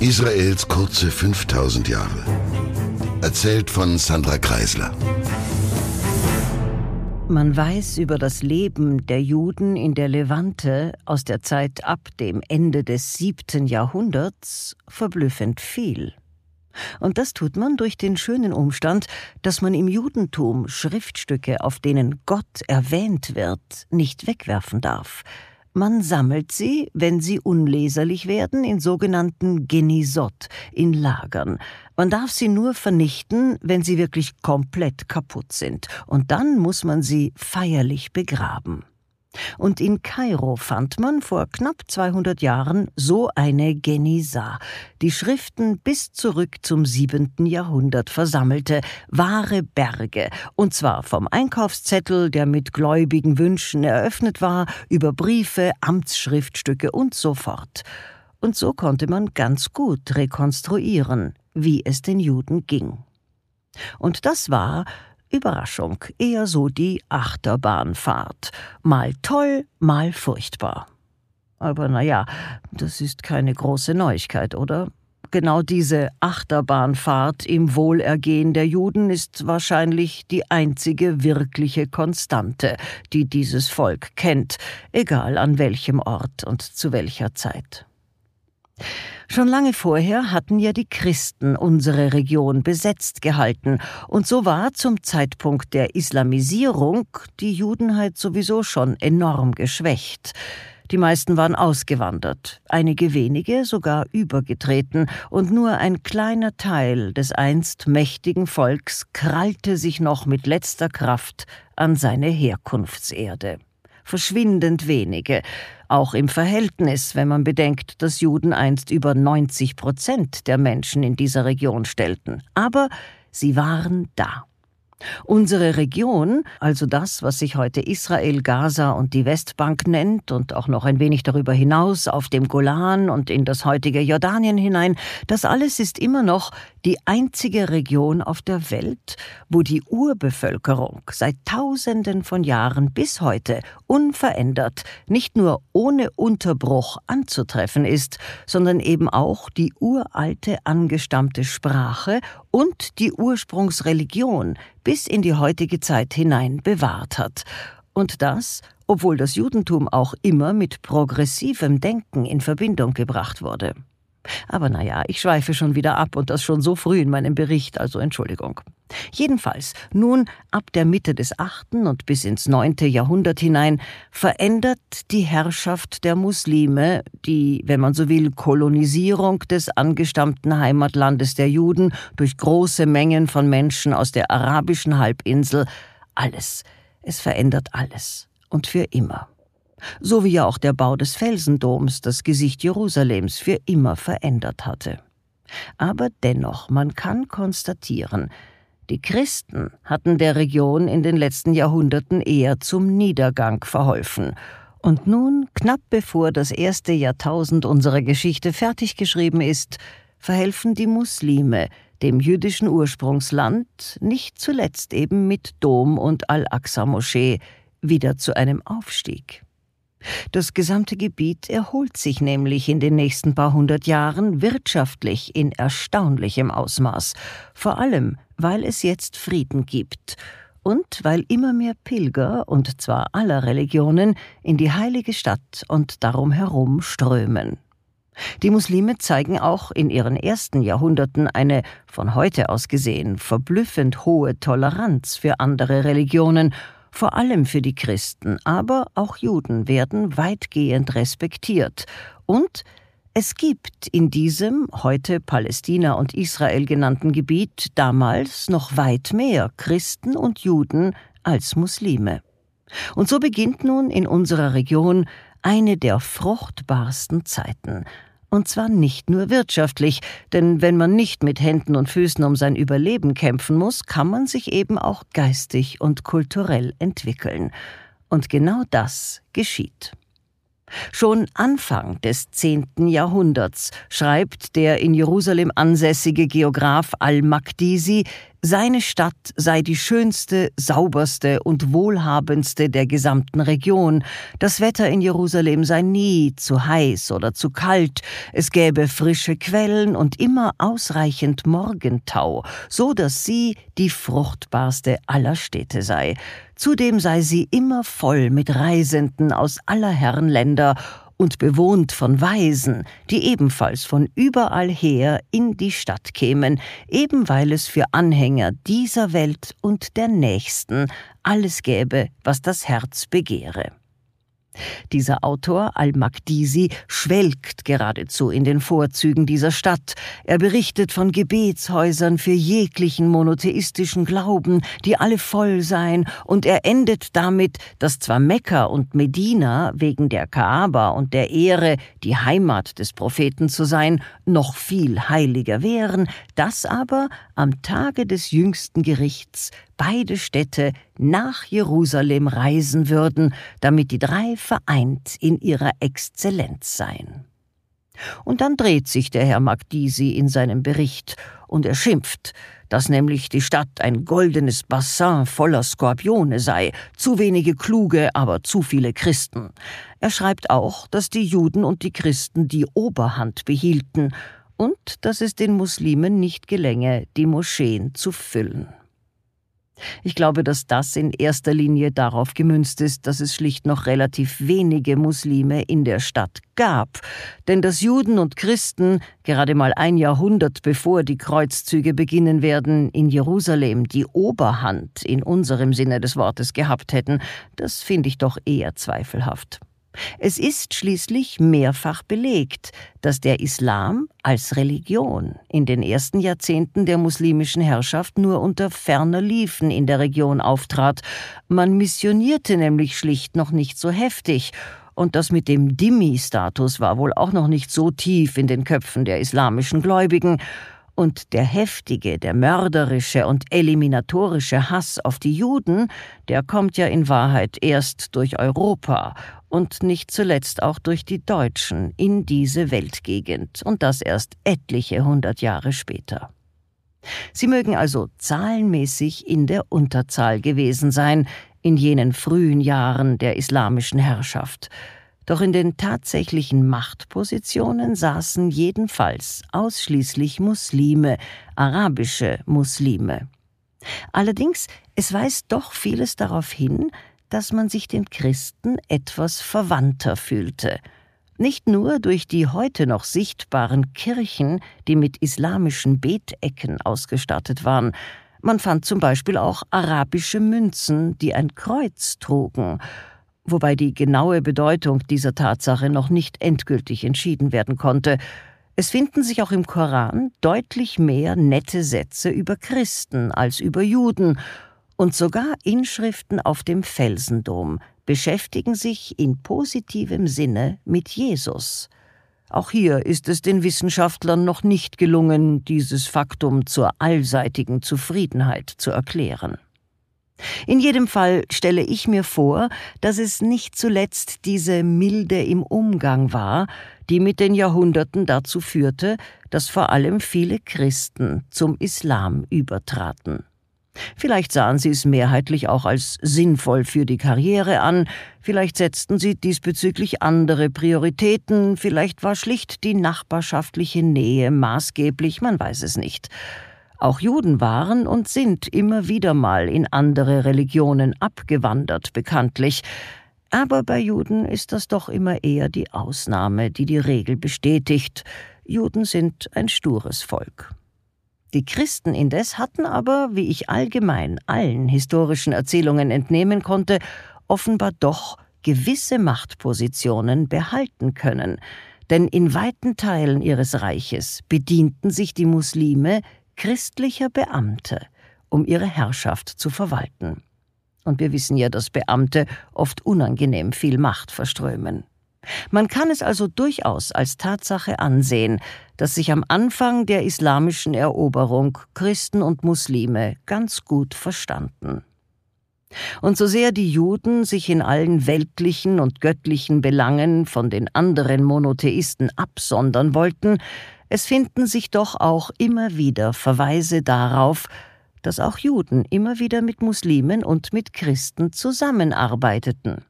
Israels kurze 5000 Jahre. Erzählt von Sandra Kreisler. Man weiß über das Leben der Juden in der Levante aus der Zeit ab dem Ende des siebten Jahrhunderts verblüffend viel. Und das tut man durch den schönen Umstand, dass man im Judentum Schriftstücke, auf denen Gott erwähnt wird, nicht wegwerfen darf, man sammelt sie, wenn sie unleserlich werden, in sogenannten Genisot, in Lagern. Man darf sie nur vernichten, wenn sie wirklich komplett kaputt sind, und dann muss man sie feierlich begraben. Und in Kairo fand man vor knapp 200 Jahren so eine Genisa, die Schriften bis zurück zum siebenten Jahrhundert versammelte, wahre Berge, und zwar vom Einkaufszettel, der mit gläubigen Wünschen eröffnet war, über Briefe, Amtsschriftstücke und so fort. Und so konnte man ganz gut rekonstruieren, wie es den Juden ging. Und das war, Überraschung, eher so die Achterbahnfahrt. Mal toll, mal furchtbar. Aber na ja, das ist keine große Neuigkeit, oder? Genau diese Achterbahnfahrt im Wohlergehen der Juden ist wahrscheinlich die einzige wirkliche Konstante, die dieses Volk kennt, egal an welchem Ort und zu welcher Zeit. Schon lange vorher hatten ja die Christen unsere Region besetzt gehalten, und so war zum Zeitpunkt der Islamisierung die Judenheit sowieso schon enorm geschwächt. Die meisten waren ausgewandert, einige wenige sogar übergetreten, und nur ein kleiner Teil des einst mächtigen Volks krallte sich noch mit letzter Kraft an seine Herkunftserde verschwindend wenige, auch im Verhältnis, wenn man bedenkt, dass Juden einst über 90 Prozent der Menschen in dieser Region stellten. Aber sie waren da. Unsere Region, also das, was sich heute Israel, Gaza und die Westbank nennt und auch noch ein wenig darüber hinaus auf dem Golan und in das heutige Jordanien hinein, das alles ist immer noch die einzige Region auf der Welt, wo die Urbevölkerung seit Tausenden von Jahren bis heute unverändert, nicht nur ohne Unterbruch anzutreffen ist, sondern eben auch die uralte angestammte Sprache und die Ursprungsreligion bis in die heutige Zeit hinein bewahrt hat. Und das, obwohl das Judentum auch immer mit progressivem Denken in Verbindung gebracht wurde. Aber naja, ich schweife schon wieder ab und das schon so früh in meinem Bericht, also Entschuldigung. Jedenfalls, nun ab der Mitte des achten und bis ins neunte Jahrhundert hinein verändert die Herrschaft der Muslime, die, wenn man so will, Kolonisierung des angestammten Heimatlandes der Juden durch große Mengen von Menschen aus der arabischen Halbinsel, alles. Es verändert alles. Und für immer so wie ja auch der Bau des Felsendoms das Gesicht Jerusalems für immer verändert hatte. Aber dennoch, man kann konstatieren, die Christen hatten der Region in den letzten Jahrhunderten eher zum Niedergang verholfen, und nun, knapp bevor das erste Jahrtausend unserer Geschichte fertig geschrieben ist, verhelfen die Muslime dem jüdischen Ursprungsland, nicht zuletzt eben mit Dom und Al-Aqsa-Moschee, wieder zu einem Aufstieg. Das gesamte Gebiet erholt sich nämlich in den nächsten paar hundert Jahren wirtschaftlich in erstaunlichem Ausmaß, vor allem weil es jetzt Frieden gibt und weil immer mehr Pilger, und zwar aller Religionen, in die heilige Stadt und darum herum strömen. Die Muslime zeigen auch in ihren ersten Jahrhunderten eine, von heute aus gesehen, verblüffend hohe Toleranz für andere Religionen vor allem für die Christen, aber auch Juden werden weitgehend respektiert. Und es gibt in diesem heute Palästina und Israel genannten Gebiet damals noch weit mehr Christen und Juden als Muslime. Und so beginnt nun in unserer Region eine der fruchtbarsten Zeiten, und zwar nicht nur wirtschaftlich, denn wenn man nicht mit Händen und Füßen um sein Überleben kämpfen muss, kann man sich eben auch geistig und kulturell entwickeln. Und genau das geschieht. Schon Anfang des zehnten Jahrhunderts schreibt der in Jerusalem ansässige Geograph al-Makdisi seine Stadt sei die schönste, sauberste und wohlhabendste der gesamten Region. Das Wetter in Jerusalem sei nie zu heiß oder zu kalt. Es gäbe frische Quellen und immer ausreichend Morgentau, so dass sie die fruchtbarste aller Städte sei. Zudem sei sie immer voll mit Reisenden aus aller Herren Länder und bewohnt von Weisen, die ebenfalls von überall her in die Stadt kämen, eben weil es für Anhänger dieser Welt und der nächsten alles gäbe, was das Herz begehre. Dieser Autor Al-Makdisi schwelgt geradezu in den Vorzügen dieser Stadt. Er berichtet von Gebetshäusern für jeglichen monotheistischen Glauben, die alle voll seien, und er endet damit, dass zwar Mekka und Medina wegen der Kaaba und der Ehre, die Heimat des Propheten zu sein, noch viel heiliger wären, dass aber am Tage des jüngsten Gerichts beide Städte nach Jerusalem reisen würden, damit die drei vereint in ihrer Exzellenz seien. Und dann dreht sich der Herr Magdisi in seinem Bericht und er schimpft, dass nämlich die Stadt ein goldenes Bassin voller Skorpione sei, zu wenige kluge, aber zu viele Christen. Er schreibt auch, dass die Juden und die Christen die Oberhand behielten und dass es den Muslimen nicht gelänge, die Moscheen zu füllen. Ich glaube, dass das in erster Linie darauf gemünzt ist, dass es schlicht noch relativ wenige Muslime in der Stadt gab, denn dass Juden und Christen gerade mal ein Jahrhundert bevor die Kreuzzüge beginnen werden, in Jerusalem die Oberhand in unserem Sinne des Wortes gehabt hätten, das finde ich doch eher zweifelhaft. Es ist schließlich mehrfach belegt, dass der Islam als Religion in den ersten Jahrzehnten der muslimischen Herrschaft nur unter ferner Liefen in der Region auftrat. Man missionierte nämlich schlicht noch nicht so heftig, und das mit dem Dhimmi-Status war wohl auch noch nicht so tief in den Köpfen der islamischen Gläubigen, und der heftige, der mörderische und eliminatorische Hass auf die Juden, der kommt ja in Wahrheit erst durch Europa und nicht zuletzt auch durch die Deutschen in diese Weltgegend, und das erst etliche hundert Jahre später. Sie mögen also zahlenmäßig in der Unterzahl gewesen sein in jenen frühen Jahren der islamischen Herrschaft, doch in den tatsächlichen Machtpositionen saßen jedenfalls ausschließlich Muslime, arabische Muslime. Allerdings, es weist doch vieles darauf hin, dass man sich den Christen etwas verwandter fühlte. Nicht nur durch die heute noch sichtbaren Kirchen, die mit islamischen Betecken ausgestattet waren, man fand zum Beispiel auch arabische Münzen, die ein Kreuz trugen, wobei die genaue Bedeutung dieser Tatsache noch nicht endgültig entschieden werden konnte. Es finden sich auch im Koran deutlich mehr nette Sätze über Christen als über Juden, und sogar Inschriften auf dem Felsendom beschäftigen sich in positivem Sinne mit Jesus. Auch hier ist es den Wissenschaftlern noch nicht gelungen, dieses Faktum zur allseitigen Zufriedenheit zu erklären. In jedem Fall stelle ich mir vor, dass es nicht zuletzt diese Milde im Umgang war, die mit den Jahrhunderten dazu führte, dass vor allem viele Christen zum Islam übertraten. Vielleicht sahen sie es mehrheitlich auch als sinnvoll für die Karriere an, vielleicht setzten sie diesbezüglich andere Prioritäten, vielleicht war schlicht die nachbarschaftliche Nähe maßgeblich, man weiß es nicht. Auch Juden waren und sind immer wieder mal in andere Religionen abgewandert, bekanntlich. Aber bei Juden ist das doch immer eher die Ausnahme, die die Regel bestätigt. Juden sind ein stures Volk. Die Christen indes hatten aber, wie ich allgemein allen historischen Erzählungen entnehmen konnte, offenbar doch gewisse Machtpositionen behalten können, denn in weiten Teilen ihres Reiches bedienten sich die Muslime christlicher Beamte, um ihre Herrschaft zu verwalten. Und wir wissen ja, dass Beamte oft unangenehm viel Macht verströmen. Man kann es also durchaus als Tatsache ansehen, dass sich am Anfang der islamischen Eroberung Christen und Muslime ganz gut verstanden. Und so sehr die Juden sich in allen weltlichen und göttlichen Belangen von den anderen Monotheisten absondern wollten, es finden sich doch auch immer wieder Verweise darauf, dass auch Juden immer wieder mit Muslimen und mit Christen zusammenarbeiteten.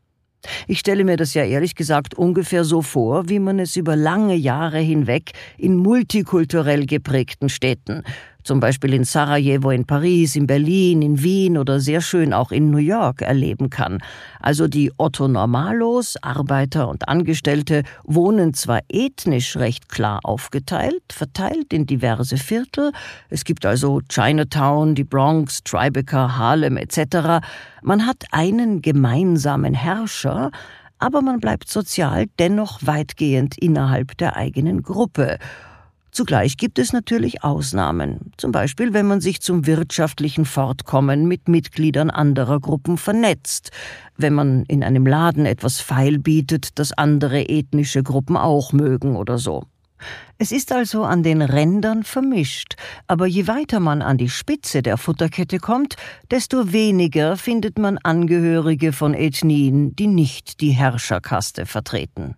Ich stelle mir das ja ehrlich gesagt ungefähr so vor, wie man es über lange Jahre hinweg in multikulturell geprägten Städten, zum Beispiel in Sarajevo, in Paris, in Berlin, in Wien oder sehr schön auch in New York erleben kann. Also die Otto Normalos, Arbeiter und Angestellte, wohnen zwar ethnisch recht klar aufgeteilt, verteilt in diverse Viertel, es gibt also Chinatown, die Bronx, Tribeca, Harlem etc., man hat einen gemeinsamen Herrscher, aber man bleibt sozial dennoch weitgehend innerhalb der eigenen Gruppe, Zugleich gibt es natürlich Ausnahmen, zum Beispiel wenn man sich zum wirtschaftlichen Fortkommen mit Mitgliedern anderer Gruppen vernetzt, wenn man in einem Laden etwas feil bietet, das andere ethnische Gruppen auch mögen oder so. Es ist also an den Rändern vermischt, aber je weiter man an die Spitze der Futterkette kommt, desto weniger findet man Angehörige von Ethnien, die nicht die Herrscherkaste vertreten.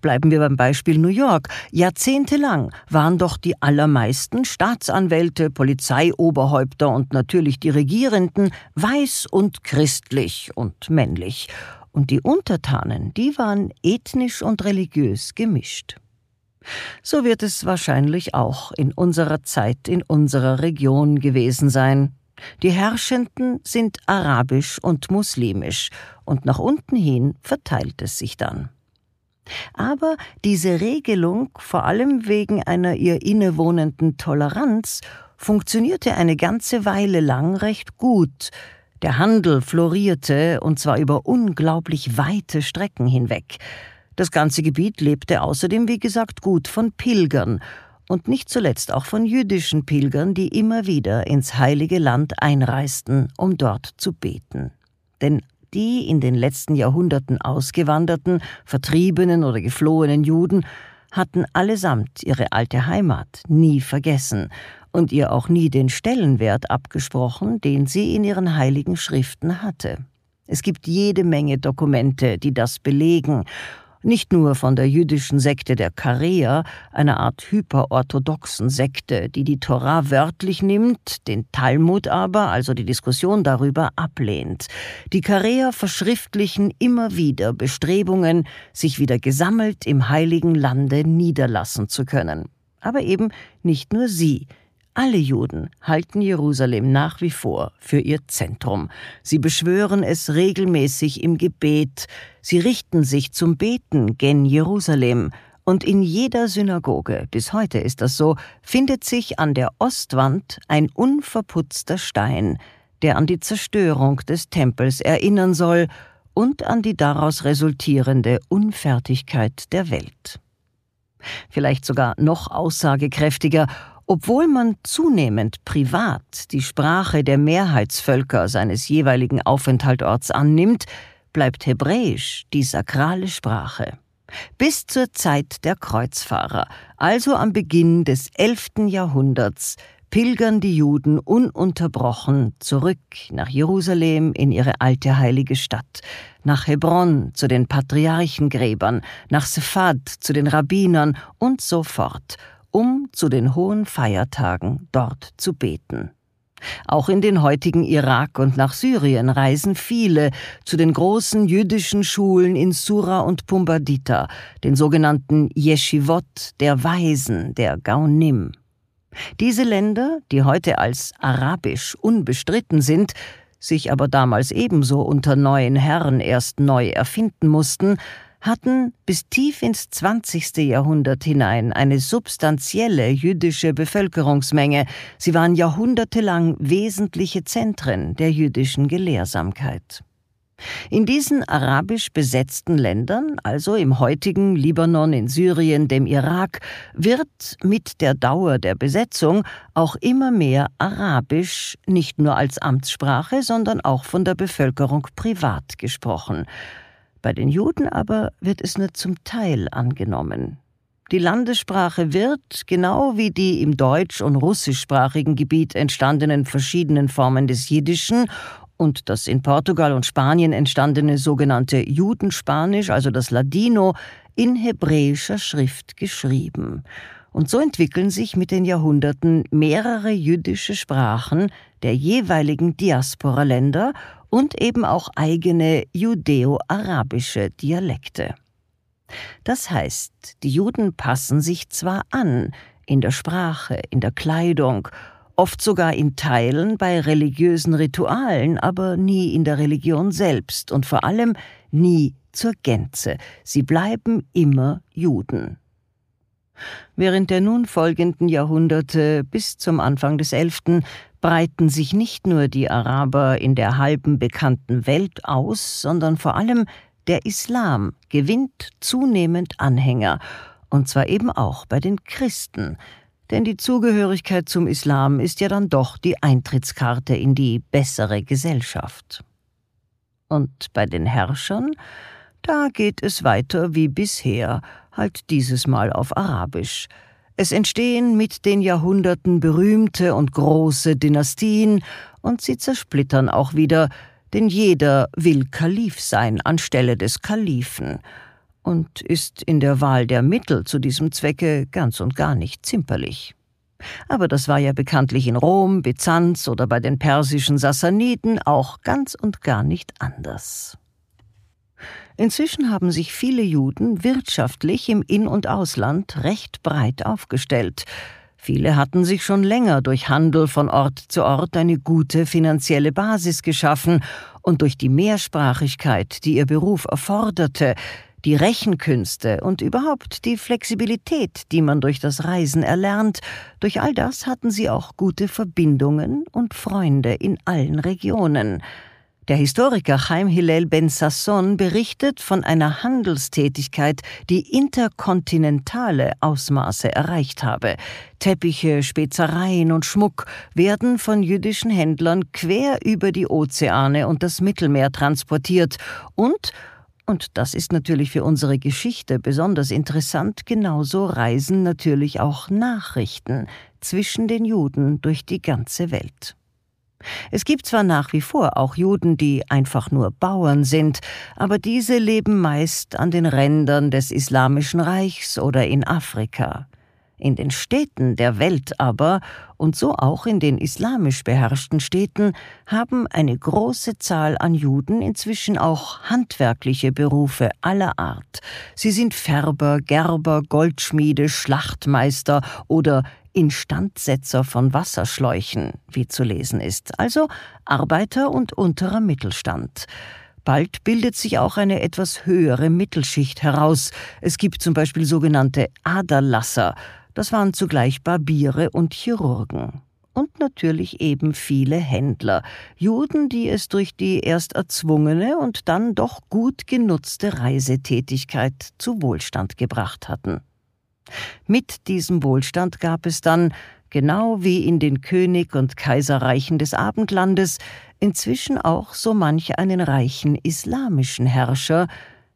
Bleiben wir beim Beispiel New York. Jahrzehntelang waren doch die allermeisten Staatsanwälte, Polizeioberhäupter und natürlich die Regierenden weiß und christlich und männlich. Und die Untertanen, die waren ethnisch und religiös gemischt. So wird es wahrscheinlich auch in unserer Zeit in unserer Region gewesen sein. Die Herrschenden sind arabisch und muslimisch, und nach unten hin verteilt es sich dann. Aber diese Regelung, vor allem wegen einer ihr innewohnenden Toleranz, funktionierte eine ganze Weile lang recht gut. Der Handel florierte, und zwar über unglaublich weite Strecken hinweg. Das ganze Gebiet lebte außerdem, wie gesagt, gut von Pilgern, und nicht zuletzt auch von jüdischen Pilgern, die immer wieder ins heilige Land einreisten, um dort zu beten. Denn die in den letzten Jahrhunderten ausgewanderten, vertriebenen oder geflohenen Juden hatten allesamt ihre alte Heimat nie vergessen und ihr auch nie den Stellenwert abgesprochen, den sie in ihren heiligen Schriften hatte. Es gibt jede Menge Dokumente, die das belegen, nicht nur von der jüdischen Sekte der Kareer, einer Art hyperorthodoxen Sekte, die die Torah wörtlich nimmt, den Talmud aber, also die Diskussion darüber, ablehnt. Die Kareer verschriftlichen immer wieder Bestrebungen, sich wieder gesammelt im heiligen Lande niederlassen zu können. Aber eben nicht nur sie, alle Juden halten Jerusalem nach wie vor für ihr Zentrum. Sie beschwören es regelmäßig im Gebet. Sie richten sich zum Beten gen Jerusalem. Und in jeder Synagoge, bis heute ist das so, findet sich an der Ostwand ein unverputzter Stein, der an die Zerstörung des Tempels erinnern soll und an die daraus resultierende Unfertigkeit der Welt. Vielleicht sogar noch aussagekräftiger obwohl man zunehmend privat die Sprache der Mehrheitsvölker seines jeweiligen Aufenthaltorts annimmt, bleibt Hebräisch die sakrale Sprache. Bis zur Zeit der Kreuzfahrer, also am Beginn des 11. Jahrhunderts, pilgern die Juden ununterbrochen zurück nach Jerusalem in ihre alte heilige Stadt, nach Hebron zu den Patriarchengräbern, nach Sephad zu den Rabbinern und so fort, um zu den hohen Feiertagen dort zu beten. Auch in den heutigen Irak und nach Syrien reisen viele zu den großen jüdischen Schulen in Sura und Pumbadita, den sogenannten Yeshivot der Weisen, der Gaunim. Diese Länder, die heute als arabisch unbestritten sind, sich aber damals ebenso unter neuen Herren erst neu erfinden mussten, hatten bis tief ins 20. Jahrhundert hinein eine substanzielle jüdische Bevölkerungsmenge. Sie waren jahrhundertelang wesentliche Zentren der jüdischen Gelehrsamkeit. In diesen arabisch besetzten Ländern, also im heutigen Libanon, in Syrien, dem Irak, wird mit der Dauer der Besetzung auch immer mehr Arabisch nicht nur als Amtssprache, sondern auch von der Bevölkerung privat gesprochen. Bei den Juden aber wird es nur zum Teil angenommen. Die Landessprache wird, genau wie die im deutsch- und russischsprachigen Gebiet entstandenen verschiedenen Formen des Jiddischen, und das in Portugal und Spanien entstandene sogenannte Judenspanisch, also das Ladino, in hebräischer Schrift geschrieben. Und so entwickeln sich mit den Jahrhunderten mehrere jüdische Sprachen der jeweiligen Diaspora-Länder und eben auch eigene judäo-arabische Dialekte. Das heißt, die Juden passen sich zwar an, in der Sprache, in der Kleidung, oft sogar in Teilen bei religiösen Ritualen, aber nie in der Religion selbst und vor allem nie zur Gänze. Sie bleiben immer Juden. Während der nun folgenden Jahrhunderte bis zum Anfang des Elften breiten sich nicht nur die Araber in der halben bekannten Welt aus, sondern vor allem der Islam gewinnt zunehmend Anhänger, und zwar eben auch bei den Christen, denn die Zugehörigkeit zum Islam ist ja dann doch die Eintrittskarte in die bessere Gesellschaft. Und bei den Herrschern, da geht es weiter wie bisher, halt dieses Mal auf Arabisch. Es entstehen mit den Jahrhunderten berühmte und große Dynastien, und sie zersplittern auch wieder, denn jeder will Kalif sein anstelle des Kalifen und ist in der Wahl der Mittel zu diesem Zwecke ganz und gar nicht zimperlich. Aber das war ja bekanntlich in Rom, Byzanz oder bei den persischen Sassaniden auch ganz und gar nicht anders. Inzwischen haben sich viele Juden wirtschaftlich im In- und Ausland recht breit aufgestellt. Viele hatten sich schon länger durch Handel von Ort zu Ort eine gute finanzielle Basis geschaffen und durch die Mehrsprachigkeit, die ihr Beruf erforderte, die Rechenkünste und überhaupt die Flexibilität, die man durch das Reisen erlernt, durch all das hatten sie auch gute Verbindungen und Freunde in allen Regionen. Der Historiker Chaim Hillel Ben Sasson berichtet von einer Handelstätigkeit, die interkontinentale Ausmaße erreicht habe. Teppiche, Spezereien und Schmuck werden von jüdischen Händlern quer über die Ozeane und das Mittelmeer transportiert und und das ist natürlich für unsere Geschichte besonders interessant, genauso reisen natürlich auch Nachrichten zwischen den Juden durch die ganze Welt. Es gibt zwar nach wie vor auch Juden, die einfach nur Bauern sind, aber diese leben meist an den Rändern des Islamischen Reichs oder in Afrika. In den Städten der Welt aber, und so auch in den islamisch beherrschten Städten, haben eine große Zahl an Juden inzwischen auch handwerkliche Berufe aller Art. Sie sind Färber, Gerber, Goldschmiede, Schlachtmeister oder Instandsetzer von Wasserschläuchen, wie zu lesen ist, also Arbeiter und unterer Mittelstand. Bald bildet sich auch eine etwas höhere Mittelschicht heraus. Es gibt zum Beispiel sogenannte Aderlasser, das waren zugleich Barbiere und Chirurgen. Und natürlich eben viele Händler, Juden, die es durch die erst erzwungene und dann doch gut genutzte Reisetätigkeit zu Wohlstand gebracht hatten. Mit diesem Wohlstand gab es dann, genau wie in den König- und Kaiserreichen des Abendlandes, inzwischen auch so manch einen reichen islamischen Herrscher,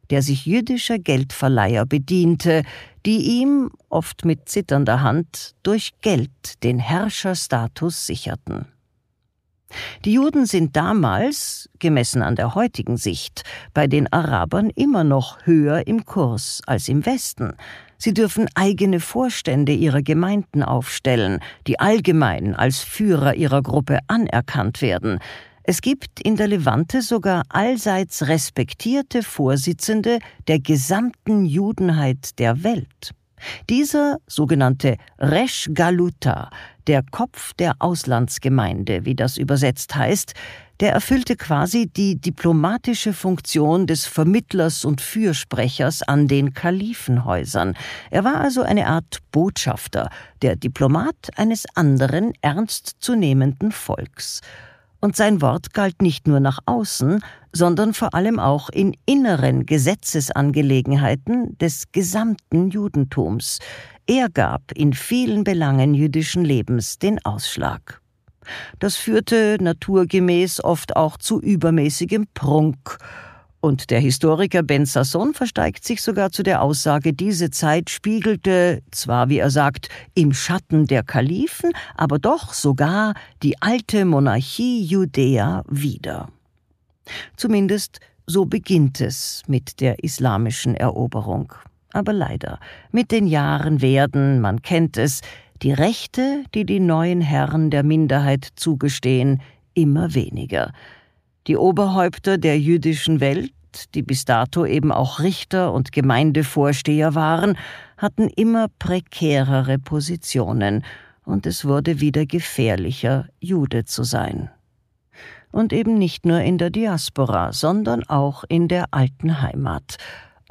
der sich jüdischer Geldverleiher bediente, die ihm, oft mit zitternder Hand, durch Geld den Herrscherstatus sicherten. Die Juden sind damals, gemessen an der heutigen Sicht, bei den Arabern immer noch höher im Kurs als im Westen. Sie dürfen eigene Vorstände ihrer Gemeinden aufstellen, die allgemein als Führer ihrer Gruppe anerkannt werden. Es gibt in der Levante sogar allseits respektierte Vorsitzende der gesamten Judenheit der Welt. Dieser sogenannte Resh Galuta, der Kopf der Auslandsgemeinde, wie das übersetzt heißt, der erfüllte quasi die diplomatische Funktion des Vermittlers und Fürsprechers an den Kalifenhäusern. Er war also eine Art Botschafter, der Diplomat eines anderen ernstzunehmenden Volks und sein Wort galt nicht nur nach außen, sondern vor allem auch in inneren Gesetzesangelegenheiten des gesamten Judentums. Er gab in vielen Belangen jüdischen Lebens den Ausschlag. Das führte naturgemäß oft auch zu übermäßigem Prunk, und der Historiker Ben Sasson versteigt sich sogar zu der Aussage, diese Zeit spiegelte, zwar wie er sagt, im Schatten der Kalifen, aber doch sogar die alte Monarchie Judäa wider. Zumindest so beginnt es mit der islamischen Eroberung. Aber leider, mit den Jahren werden, man kennt es, die Rechte, die die neuen Herren der Minderheit zugestehen, immer weniger. Die Oberhäupter der jüdischen Welt, die bis dato eben auch Richter und Gemeindevorsteher waren, hatten immer prekärere Positionen, und es wurde wieder gefährlicher, Jude zu sein. Und eben nicht nur in der Diaspora, sondern auch in der alten Heimat,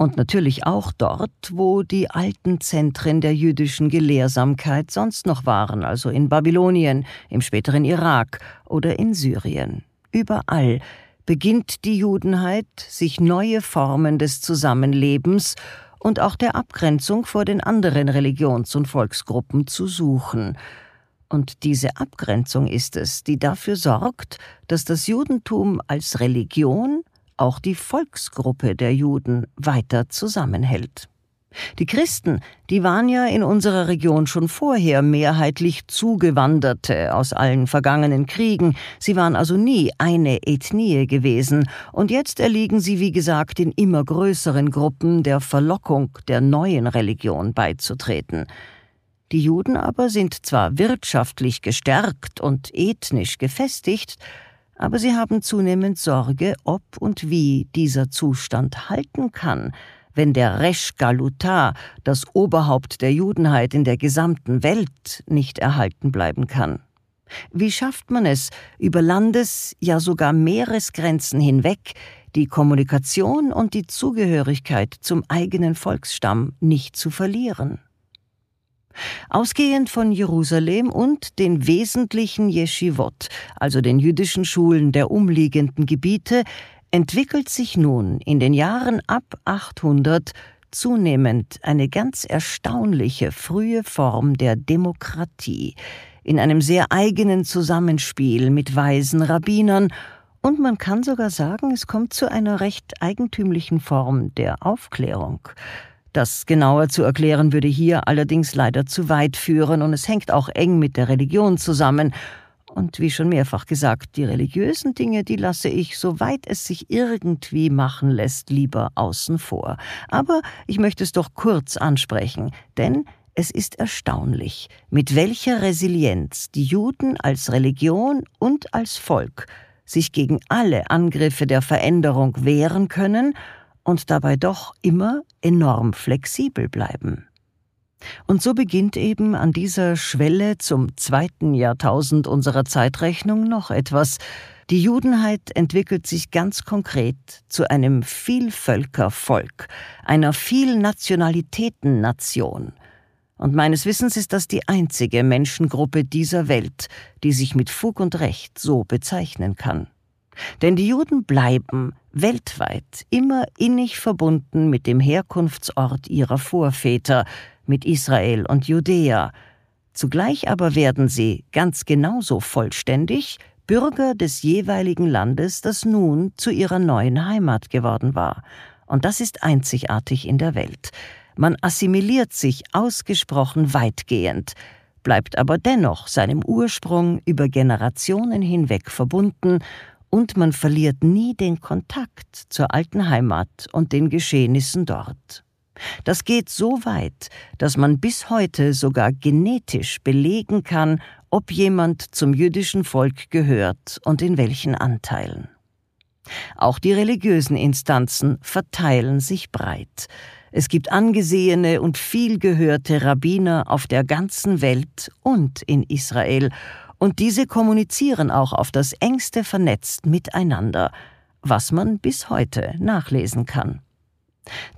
und natürlich auch dort, wo die alten Zentren der jüdischen Gelehrsamkeit sonst noch waren, also in Babylonien, im späteren Irak oder in Syrien. Überall beginnt die Judenheit, sich neue Formen des Zusammenlebens und auch der Abgrenzung vor den anderen Religions- und Volksgruppen zu suchen. Und diese Abgrenzung ist es, die dafür sorgt, dass das Judentum als Religion auch die Volksgruppe der Juden weiter zusammenhält. Die Christen, die waren ja in unserer Region schon vorher mehrheitlich Zugewanderte aus allen vergangenen Kriegen, sie waren also nie eine Ethnie gewesen, und jetzt erliegen sie, wie gesagt, in immer größeren Gruppen der Verlockung der neuen Religion beizutreten. Die Juden aber sind zwar wirtschaftlich gestärkt und ethnisch gefestigt, aber sie haben zunehmend Sorge, ob und wie dieser Zustand halten kann, wenn der Resh Galuta, das Oberhaupt der Judenheit in der gesamten Welt, nicht erhalten bleiben kann. Wie schafft man es, über Landes-, ja sogar Meeresgrenzen hinweg die Kommunikation und die Zugehörigkeit zum eigenen Volksstamm nicht zu verlieren? Ausgehend von Jerusalem und den wesentlichen Yeshivot, also den jüdischen Schulen der umliegenden Gebiete, entwickelt sich nun in den Jahren ab 800 zunehmend eine ganz erstaunliche frühe Form der Demokratie, in einem sehr eigenen Zusammenspiel mit weisen Rabbinern, und man kann sogar sagen, es kommt zu einer recht eigentümlichen Form der Aufklärung. Das genauer zu erklären würde hier allerdings leider zu weit führen, und es hängt auch eng mit der Religion zusammen. Und wie schon mehrfach gesagt, die religiösen Dinge, die lasse ich, soweit es sich irgendwie machen lässt, lieber außen vor. Aber ich möchte es doch kurz ansprechen, denn es ist erstaunlich, mit welcher Resilienz die Juden als Religion und als Volk sich gegen alle Angriffe der Veränderung wehren können und dabei doch immer enorm flexibel bleiben. Und so beginnt eben an dieser Schwelle zum zweiten Jahrtausend unserer Zeitrechnung noch etwas. Die Judenheit entwickelt sich ganz konkret zu einem Vielvölkervolk, einer Vielnationalitätennation. Und meines Wissens ist das die einzige Menschengruppe dieser Welt, die sich mit Fug und Recht so bezeichnen kann. Denn die Juden bleiben weltweit immer innig verbunden mit dem Herkunftsort ihrer Vorväter, mit Israel und Judäa. Zugleich aber werden sie ganz genauso vollständig Bürger des jeweiligen Landes, das nun zu ihrer neuen Heimat geworden war. Und das ist einzigartig in der Welt. Man assimiliert sich ausgesprochen weitgehend, bleibt aber dennoch seinem Ursprung über Generationen hinweg verbunden und man verliert nie den Kontakt zur alten Heimat und den Geschehnissen dort. Das geht so weit, dass man bis heute sogar genetisch belegen kann, ob jemand zum jüdischen Volk gehört und in welchen Anteilen. Auch die religiösen Instanzen verteilen sich breit. Es gibt angesehene und vielgehörte Rabbiner auf der ganzen Welt und in Israel, und diese kommunizieren auch auf das engste vernetzt miteinander, was man bis heute nachlesen kann.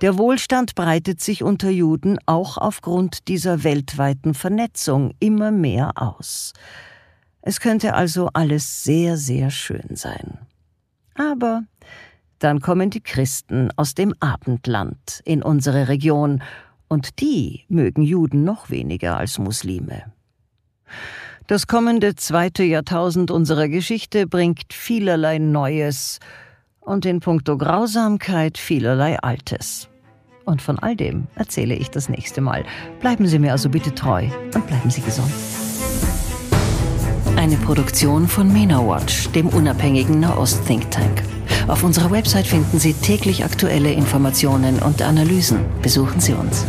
Der Wohlstand breitet sich unter Juden auch aufgrund dieser weltweiten Vernetzung immer mehr aus. Es könnte also alles sehr, sehr schön sein. Aber dann kommen die Christen aus dem Abendland in unsere Region, und die mögen Juden noch weniger als Muslime. Das kommende zweite Jahrtausend unserer Geschichte bringt vielerlei Neues und in puncto Grausamkeit vielerlei Altes. Und von all dem erzähle ich das nächste Mal. Bleiben Sie mir also bitte treu und bleiben Sie gesund. Eine Produktion von MENA Watch, dem unabhängigen Nahost-Think Tank. Auf unserer Website finden Sie täglich aktuelle Informationen und Analysen. Besuchen Sie uns.